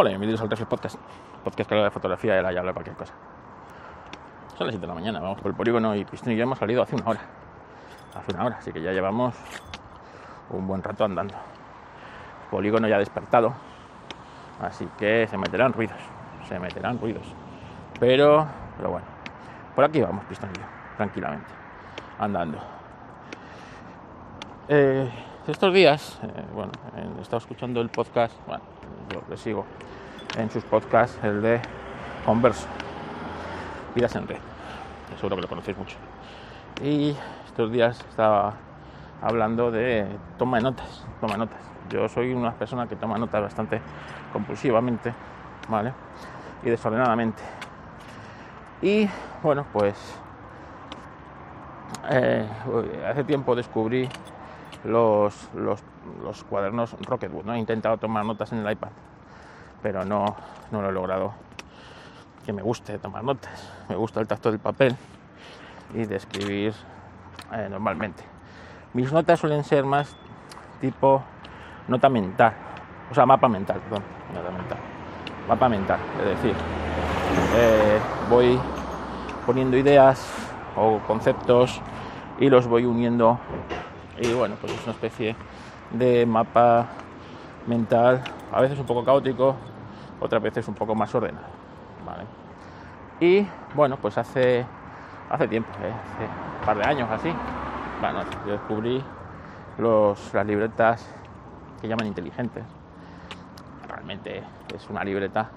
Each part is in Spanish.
Hola, bienvenidos al Reflex Podcast. Podcast que de fotografía ahora ya habla de cualquier cosa. Son las 7 de la mañana, vamos por el polígono y Pistón y yo hemos salido hace una hora. Hace una hora, así que ya llevamos un buen rato andando. Polígono ya ha despertado, así que se meterán ruidos, se meterán ruidos. Pero, pero bueno, por aquí vamos, Pistón y yo, tranquilamente, andando. Eh, estos días, eh, bueno, he estado escuchando el podcast, bueno, yo le sigo en sus podcasts, el de Converso, Vidas en Red, seguro que lo conocéis mucho. Y estos días estaba hablando de toma de notas, toma de notas. Yo soy una persona que toma notas bastante compulsivamente, ¿vale? Y desordenadamente. Y bueno, pues eh, hace tiempo descubrí los, los, cuadernos Rocketbook. ¿no? He intentado tomar notas en el iPad, pero no, no lo he logrado que me guste tomar notas. Me gusta el tacto del papel y de escribir eh, normalmente. Mis notas suelen ser más tipo nota mental, o sea, mapa mental, perdón, nota mental, mapa mental, es decir, eh, voy poniendo ideas o conceptos y los voy uniendo y bueno, pues es una especie de mapa mental, a veces un poco caótico, otras veces un poco más ordenado. ¿vale? Y bueno, pues hace, hace tiempo, ¿eh? hace un par de años así, bueno, yo descubrí los, las libretas que llaman inteligentes. Realmente es una libreta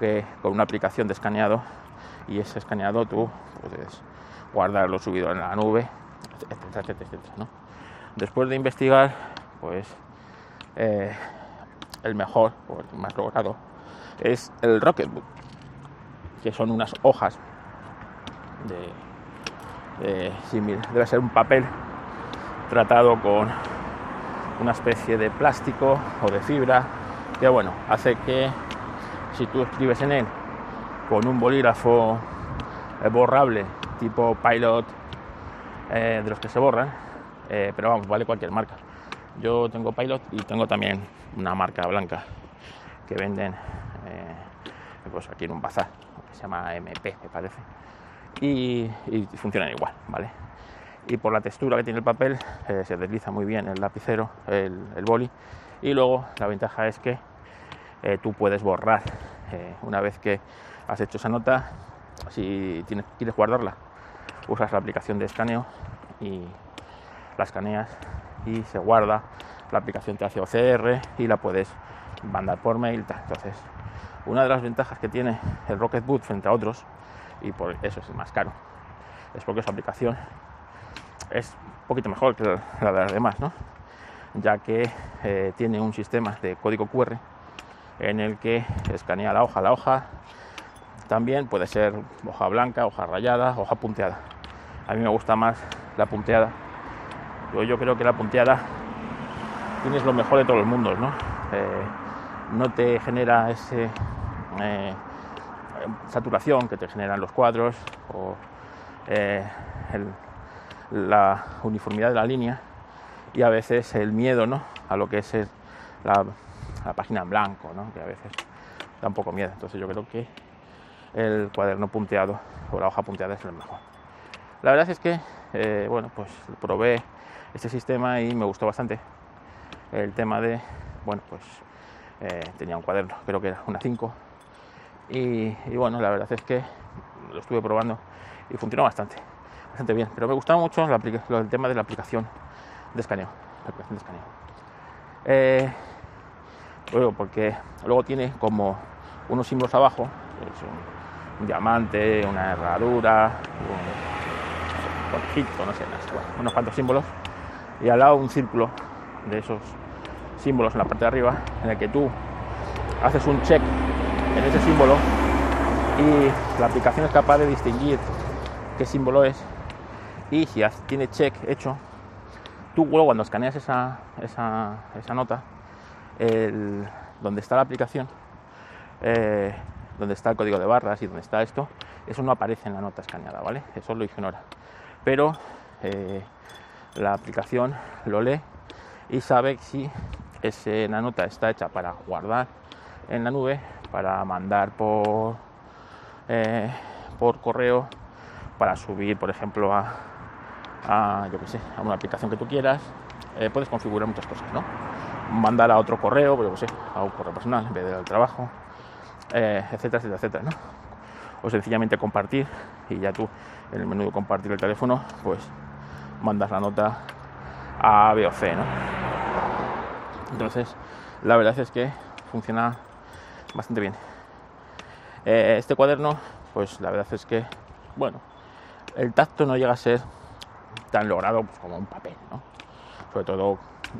que con una aplicación de escaneado y ese escaneado tú puedes guardarlo subido en la nube Después de investigar, pues eh, el mejor o el más logrado es el Rocketbook, que son unas hojas de, de debe ser un papel tratado con una especie de plástico o de fibra que bueno hace que si tú escribes en él con un bolígrafo borrable tipo Pilot eh, de los que se borran, eh, pero vamos, vale cualquier marca. Yo tengo Pilot y tengo también una marca blanca que venden eh, pues aquí en un bazar, que se llama MP, me parece, y, y funcionan igual, ¿vale? Y por la textura que tiene el papel, se desliza muy bien el lapicero, el, el, boli, y luego la ventaja es que tú puedes borrar una vez que has hecho esa nota, si tienes, quieres guardarla usas la aplicación de escaneo y la escaneas y se guarda. La aplicación te hace OCR y la puedes mandar por mail. Entonces, una de las ventajas que tiene el Rocketbook frente a otros, y por eso es más caro, es porque su aplicación es un poquito mejor que la de las demás, ¿no? ya que eh, tiene un sistema de código QR en el que escanea la hoja, la hoja también puede ser hoja blanca, hoja rayada, hoja punteada. A mí me gusta más la punteada. Yo, creo que la punteada tienes lo mejor de todos los mundos, ¿no? Eh, no te genera ese eh, saturación que te generan los cuadros o eh, la uniformidad de la línea y a veces el miedo ¿no? a lo que es la, página en blanco, ¿no? que a veces da un poco miedo. Entonces yo creo que el cuaderno punteado o la hoja punteada es lo mejor. La verdad es que, eh, bueno, pues probé este sistema y me gustó bastante. El tema de, bueno, pues eh, tenía un cuaderno, creo que era una 5 y, bueno, la verdad es que lo estuve probando y funcionó bastante, bastante bien, pero me gustaba mucho el tema de la aplicación de escaneo, la aplicación de escaneo. Eh, luego, porque luego tiene como unos símbolos abajo, pues un, un diamante, una herradura, un, conejito, no sé, unos cuantos símbolos, y al lado un círculo de esos símbolos en la parte de arriba, en el que tú haces un check en ese símbolo y la aplicación es capaz de distinguir qué símbolo es. Y si tiene check hecho, tú luego cuando escaneas esa, esa, esa nota, el, donde está la aplicación, eh, donde está el código de barras y donde está esto, eso no aparece en la nota escaneada, ¿vale? Eso lo ignora pero eh, la aplicación lo lee y sabe si esa nota está hecha para guardar en la nube para mandar por, eh, por correo, para subir, por ejemplo, a, a, yo que sé, a una aplicación que tú quieras. Eh, puedes configurar muchas cosas, ¿no? Mandar a otro correo, pues yo que sé, a un correo personal en vez del trabajo, eh, etcétera, etcétera, etcétera, ¿no? O sencillamente compartir y ya tú en el menú de compartir el teléfono, pues mandas la nota a B o C, ¿no? Entonces, la verdad es que funciona bastante bien. Eh, este cuaderno, pues la verdad es que, bueno, el tacto no llega a ser tan logrado pues, como un papel, ¿no? Sobre todo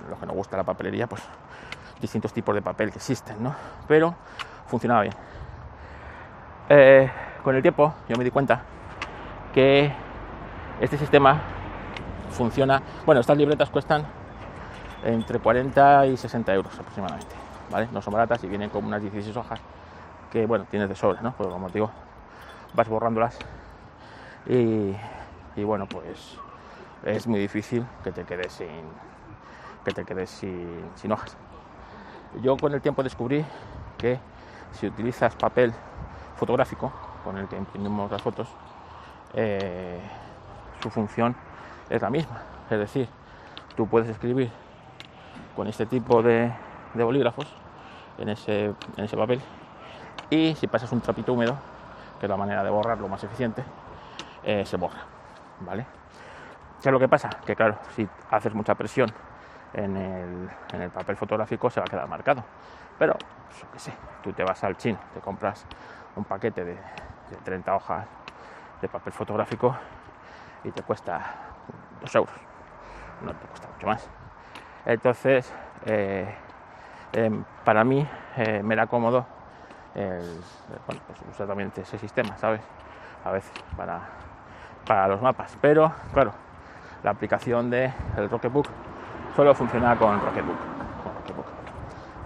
los que nos gusta la papelería, pues distintos tipos de papel que existen, ¿no? Pero funcionaba bien. Eh, con el tiempo yo me di cuenta que este sistema funciona. Bueno, estas libretas cuestan entre 40 y 60 euros aproximadamente, ¿vale? No son baratas y vienen con unas 16 hojas que, bueno, tienes de sobra, ¿no? Pues como digo, vas borrándolas y, y bueno, pues es muy difícil que te quedes sin que te quedes sin, sin hojas. Yo con el tiempo descubrí que si utilizas papel fotográfico con el que imprimimos las fotos, eh, su función es la misma. Es decir, tú puedes escribir con este tipo de, bolígrafos en ese, en ese papel y si pasas un trapito húmedo, que es la manera de borrarlo más eficiente, eh, se borra. ¿Vale? ¿Qué es lo que pasa? Que claro, si haces mucha presión en el, en el papel fotográfico se va a quedar marcado. Pero, pues, qué sé, tú te vas al chino, te compras un paquete de, de 30 hojas de papel fotográfico y te cuesta 2 euros. No te cuesta mucho más. Entonces, eh, eh, para mí eh, me era cómodo bueno, pues usar también ese sistema, ¿sabes? A veces para, para los mapas. Pero, claro, la aplicación del de Rocketbook solo funciona con Rocketbook, con Rocketbook.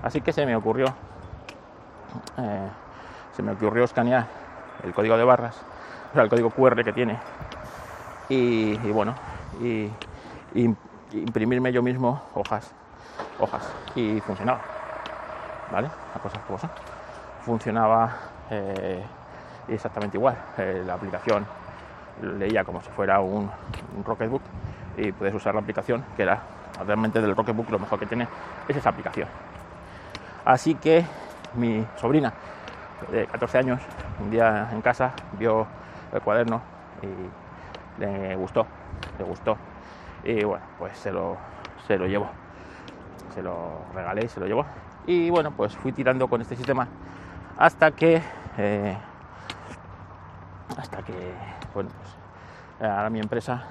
Así que se me ocurrió, se me ocurrió escanear el código de barras, el código QR que tiene, y, bueno, y, imprimirme yo mismo hojas, hojas, y funcionaba, ¿vale? Las cosas como. Funcionaba eh, exactamente igual. Eh, la aplicación leía como si fuera un, un Rocketbook y puedes usar la aplicación que era realmente del Rocketbook lo mejor que tiene es esa aplicación. Así que mi sobrina de 14 años un día en casa vio el cuaderno y le gustó, le gustó. Y bueno, pues se lo, se lo llevó. Se lo regalé y se lo llevó. Y bueno, pues fui tirando con este sistema hasta que eh, hasta que bueno pues ahora mi empresa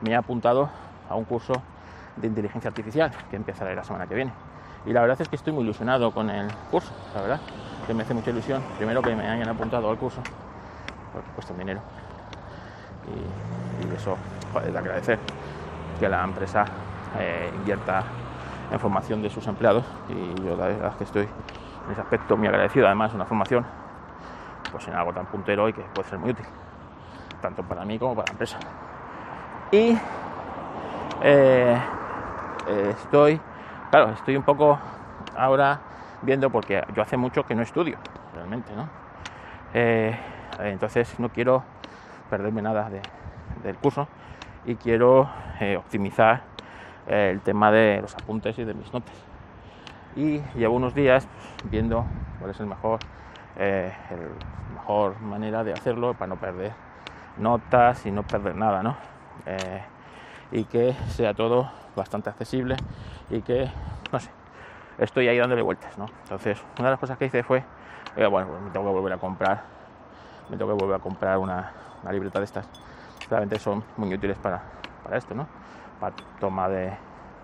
me ha apuntado a un curso de inteligencia artificial que empezará la semana que viene. Y la verdad es que estoy muy ilusionado con el curso, la verdad, que me hace mucha ilusión. Primero que me hayan apuntado al curso, porque cuesta dinero. Y, eso joder, de agradecer que la empresa eh, invierta en formación de sus empleados. Y yo la verdad es que estoy en ese aspecto muy agradecido. Además, una formación pues en algo tan puntero y que puede ser muy útil, tanto para mí como para la empresa. Y eh, eh, estoy, claro, estoy un poco ahora viendo porque yo hace mucho que no estudio, realmente, ¿no? Entonces no quiero perderme nada de, del curso y quiero eh, optimizar el tema de los apuntes y de mis notas. Y llevo unos días pues, viendo cuál es el mejor, eh, el mejor manera de hacerlo para no perder notas y no perder nada, ¿no? Eh, y que sea todo bastante accesible y que, no sé, estoy ahí dándole vueltas, ¿no? Entonces, una de las cosas que hice fue, eh, bueno, pues me tengo que volver a comprar, me tengo que volver a comprar una, una libreta de estas. Realmente son muy útiles para, para esto, ¿no? Para toma de,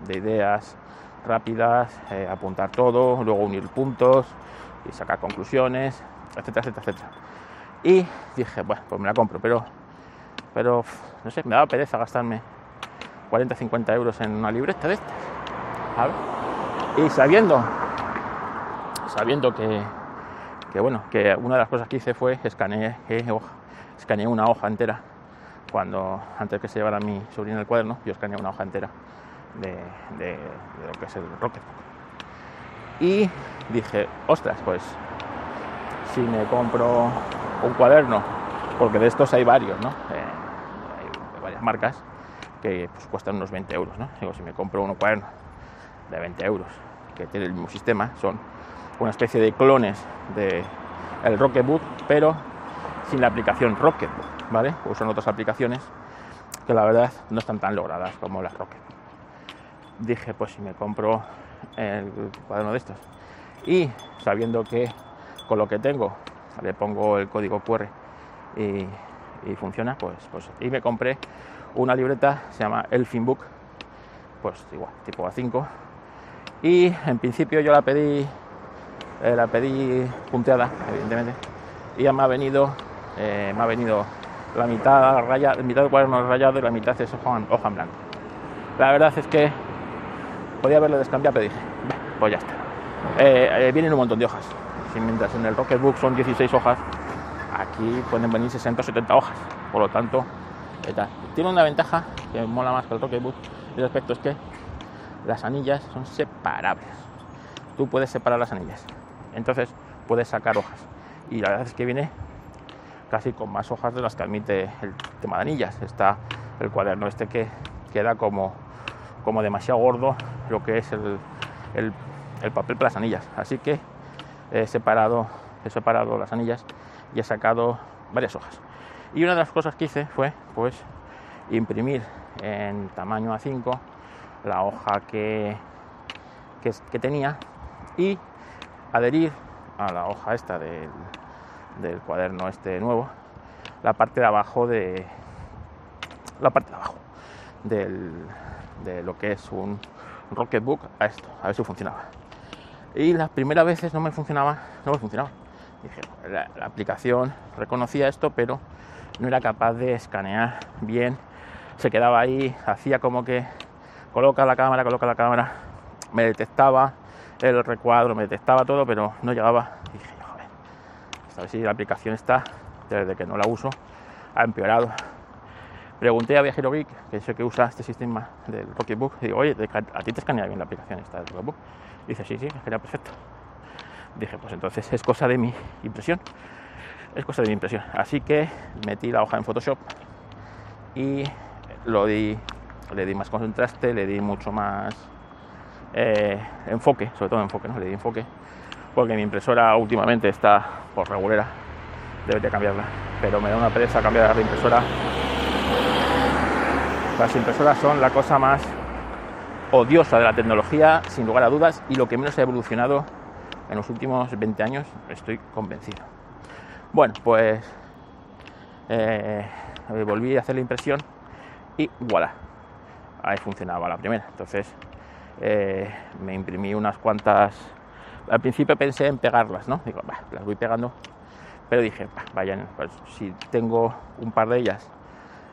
de ideas rápidas, eh, apuntar todo, luego unir puntos y sacar conclusiones, etcétera, etcétera, etcétera. Y dije, bueno, pues me la compro, pero, pero no sé, me daba pereza gastarme 40, 50 euros en una libreta de estas. ¿sabes? Y sabiendo, sabiendo que, que, bueno, que una de las cosas que hice fue escaneé, eh, escaneé una hoja entera. Cuando, antes que se llevara mi sobrina el cuaderno, yo escaneé una hoja entera de, de, de lo que es el Rocketbook. Y dije, ostras, pues si me compro un cuaderno, porque de estos hay varios, ¿no? Eh, hay varias marcas que pues, cuestan unos 20 euros, ¿no? Digo, si me compro un cuaderno de 20 euros, que tiene el mismo sistema, son una especie de clones de el Rocketbook, pero sin la aplicación Rocketbook, ¿vale? Usan otras aplicaciones que la verdad no están tan logradas como las Rocket. Dije, pues si me compro el cuaderno de estos y sabiendo que con lo que tengo le pongo el código QR y, funciona, pues, pues y me compré una libreta, se llama Elfin Book, pues igual, tipo A5 y en principio yo la pedí eh, la pedí punteada, evidentemente, y ya me ha venido eh, me ha venido la mitad rayada, mitad cuaderno rayado y la mitad es hoja, hoja en blanco. La verdad es que podía haberlo descambiado, pero dije, pues ya está. Eh, vienen un montón de hojas. Mientras en el Rocketbook son 16 hojas, aquí pueden venir 60 o 70 hojas. Por lo tanto, tiene una ventaja que mola más que el Rocketbook. El aspecto es que las anillas son separables. Tú puedes separar las anillas. Entonces puedes sacar hojas. Y la verdad es que viene casi con más hojas de las que admite el tema de anillas. Está el cuaderno este que queda como, como demasiado gordo lo que es el, el, papel para las anillas. Así que he separado, he separado las anillas y he sacado varias hojas. Y una de las cosas que hice fue pues imprimir en tamaño A5 la hoja que, que, tenía y adherir a la hoja esta del, del cuaderno este nuevo la parte de abajo de la parte de abajo del, de lo que es un Rocketbook a esto, a ver si funcionaba. Y las primeras veces no me funcionaba, no me funcionaba. Dije, la, la aplicación reconocía esto, pero no era capaz de escanear bien. Se quedaba ahí, hacía como que coloca la cámara, coloca la cámara, me detectaba el recuadro, me detectaba todo, pero no llegaba. Dije, joder, a ver si la aplicación está, desde que no la uso, ha empeorado. Pregunté a Viajero Geek, que es el que usa este sistema del Rocketbook, y digo, oye, ¿a ti te escanea bien la aplicación esta del Rocketbook? dice, sí, sí, escanea perfecto. Dije, pues entonces es cosa de mi impresión. Es cosa de mi impresión. Así que metí la hoja en Photoshop y le di más contraste, le di mucho más eh, enfoque, sobre todo enfoque, ¿no? Le di enfoque, porque mi impresora últimamente está por regulera, debería cambiarla, pero me da una pereza cambiar la impresora. Las impresoras son la cosa más odiosa de la tecnología, sin lugar a dudas, y lo que menos ha evolucionado en los últimos 20 años, estoy convencido. Bueno, pues eh, volví a hacer la impresión y voilà, ahí funcionaba la primera. Entonces eh, me imprimí unas cuantas. Al principio pensé en pegarlas, ¿no? Digo, las voy pegando. Pero dije, vayan, pues si tengo un par de ellas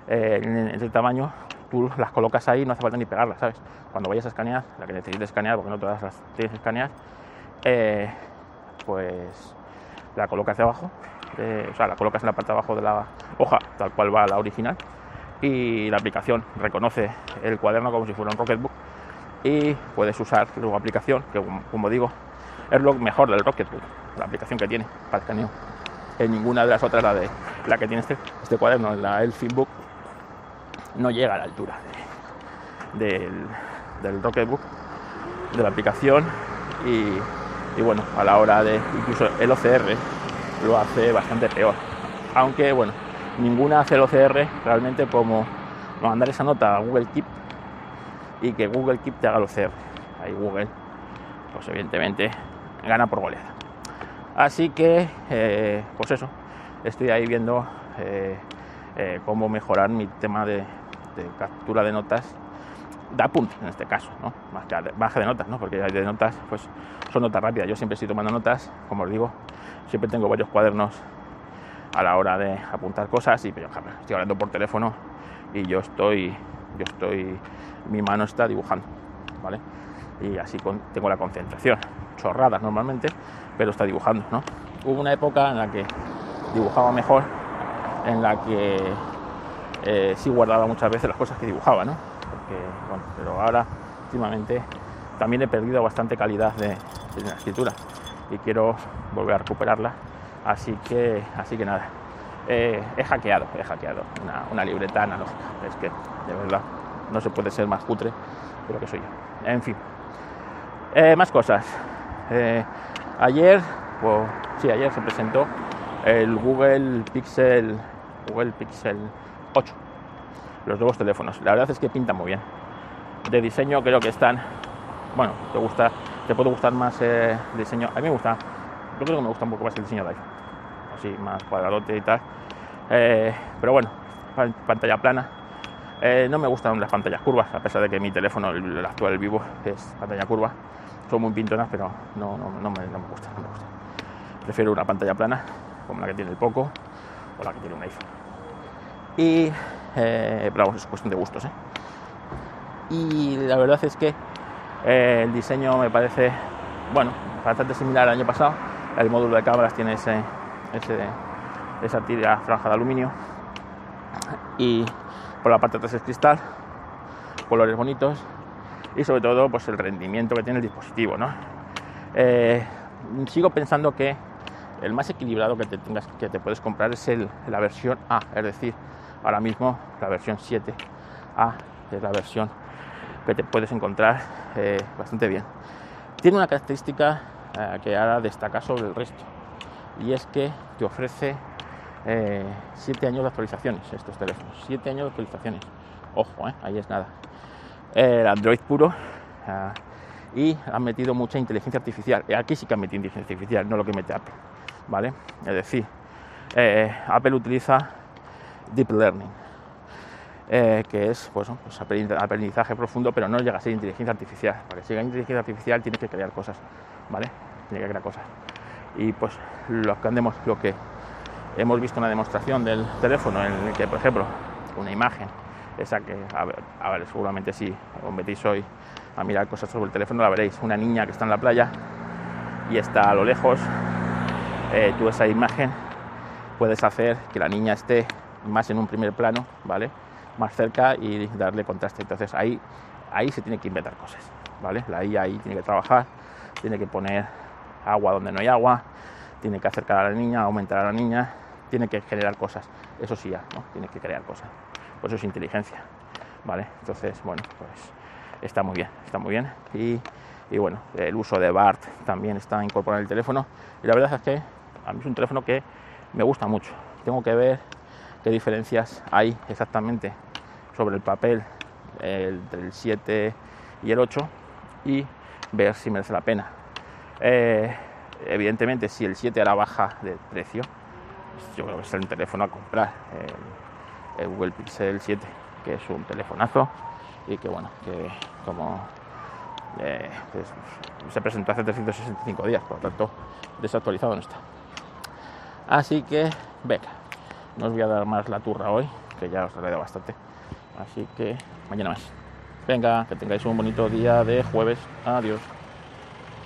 eh, en ese tamaño, tú las colocas ahí, no hace falta ni pegarlas, ¿sabes? Cuando vayas a escanear, la que necesites escanear, porque no todas las tienes que escanear, eh, pues la colocas abajo, o sea, la colocas en la parte de abajo de la hoja, tal cual va la original, y la aplicación reconoce el cuaderno como si fuera un Rocketbook y puedes usar la aplicación, que como digo, es lo mejor del Rocketbook, la aplicación que tiene para escaneo. En ninguna de las otras, la, de, la que tiene este, este cuaderno, la Elfinbook, no llega a la altura del, del Rocketbook, de la aplicación y, y bueno, a la hora de incluso el OCR lo hace bastante peor. Aunque bueno, ninguna hace el OCR realmente como mandar esa nota a Google Keep y que Google Keep te haga OCR. Ahí Google, pues evidentemente, gana por goleada. Así que, eh, pues eso, estoy ahí viendo eh, eh, cómo mejorar mi tema de, captura de notas de apuntes en este caso, ¿no? más que baja de notas, ¿no? porque de notas, pues son notas rápidas. Yo siempre estoy tomando notas, como os digo, siempre tengo varios cuadernos a la hora de apuntar cosas y pero, estoy hablando por teléfono y yo estoy, yo estoy, mi mano está dibujando, ¿vale? Y así tengo la concentración, chorradas normalmente, pero está dibujando, ¿no? Hubo una época en la que dibujaba mejor, en la que eh, sí guardaba muchas veces las cosas que dibujaba, ¿no? Pero ahora últimamente también he perdido bastante calidad de, escritura y quiero volver a recuperarla. Así que, así que nada, he hackeado, he hackeado una, libreta analógica. Es que, de verdad, no se puede ser más cutre de lo que soy yo. En fin, eh, más cosas. Eh, ayer, pues, sí, ayer se presentó el Google Pixel, Google Pixel 8, los nuevos teléfonos. La verdad es que pintan muy bien. De diseño creo que están, bueno, te gusta, te puede gustar más el eh, diseño. A mí me gusta, yo creo que me gusta un poco más el diseño de iPhone, así más cuadradote y tal. Eh, pero bueno, pantalla plana. Eh, no me gustan las pantallas curvas, a pesar de que mi teléfono, el, actual, el vivo, es pantalla curva. Son muy pintonas, pero no, no, no, me, no me gusta, no me gusta. Prefiero una pantalla plana como la que tiene el Poco o la que tiene un iPhone. Y, eh, pero vamos, es cuestión de gustos. ¿eh? Y la verdad es que el diseño me parece, bueno, bastante similar al año pasado. El módulo de cámaras tiene ese, esa tira franja de aluminio. Y por la parte de atrás es cristal, colores bonitos y sobre todo pues el rendimiento que tiene el dispositivo. ¿no? sigo pensando que el más equilibrado que te tengas que te puedes comprar es el, la versión A, es decir, ahora mismo la versión 7A es la versión que te puedes encontrar eh, bastante bien. Tiene una característica eh, que ahora destaca sobre el resto y es que te ofrece 7 eh, años de actualizaciones estos teléfonos, 7 años de actualizaciones. Ojo, ahí es nada. El Android puro y han metido mucha inteligencia artificial. Aquí sí que han metido inteligencia artificial, no lo que mete Apple. ¿vale? Es decir, eh, Apple utiliza Deep Learning, eh, que es pues, pues aprendizaje profundo, pero no llega a ser inteligencia artificial. Para que siga inteligencia artificial tiene que crear cosas, ¿vale? Tiene que crear cosas. Y pues lo que, andemos, lo que hemos visto una demostración del teléfono en el que, por ejemplo, una imagen, esa que, a ver, a ver seguramente si os metéis hoy a mirar cosas sobre el teléfono, la veréis, una niña que está en la playa y está a lo lejos eh, tú esa imagen puedes hacer que la niña esté más en un primer plano, ¿vale? Más cerca y darle contraste. Entonces ahí, ahí se tiene que inventar cosas, ¿vale? La IA ahí tiene que trabajar, tiene que poner agua donde no hay agua, tiene que acercar a la niña, aumentar a la niña, tiene que generar cosas. Eso sí ya, ¿no? Tiene que crear cosas. Pues eso es inteligencia, ¿vale? Entonces, bueno, pues está muy bien, está muy bien. Y, y bueno, el uso de BART también está incorporado en el teléfono. Y la verdad es que a mí es un teléfono que me gusta mucho. Tengo que ver qué diferencias hay exactamente sobre el papel entre el 7 y el 8 y ver si merece la pena. Eh, evidentemente, si el 7 ahora baja de precio, yo creo que es el teléfono a comprar, el, Google Pixel 7, que es un telefonazo y que bueno, que como eh, se presentó hace 365 días, por lo tanto desactualizado no está. Así que, venga, no os voy a dar más la turra hoy, que ya os he dado bastante. Así que mañana más. Venga, que tengáis un bonito día de jueves. Adiós.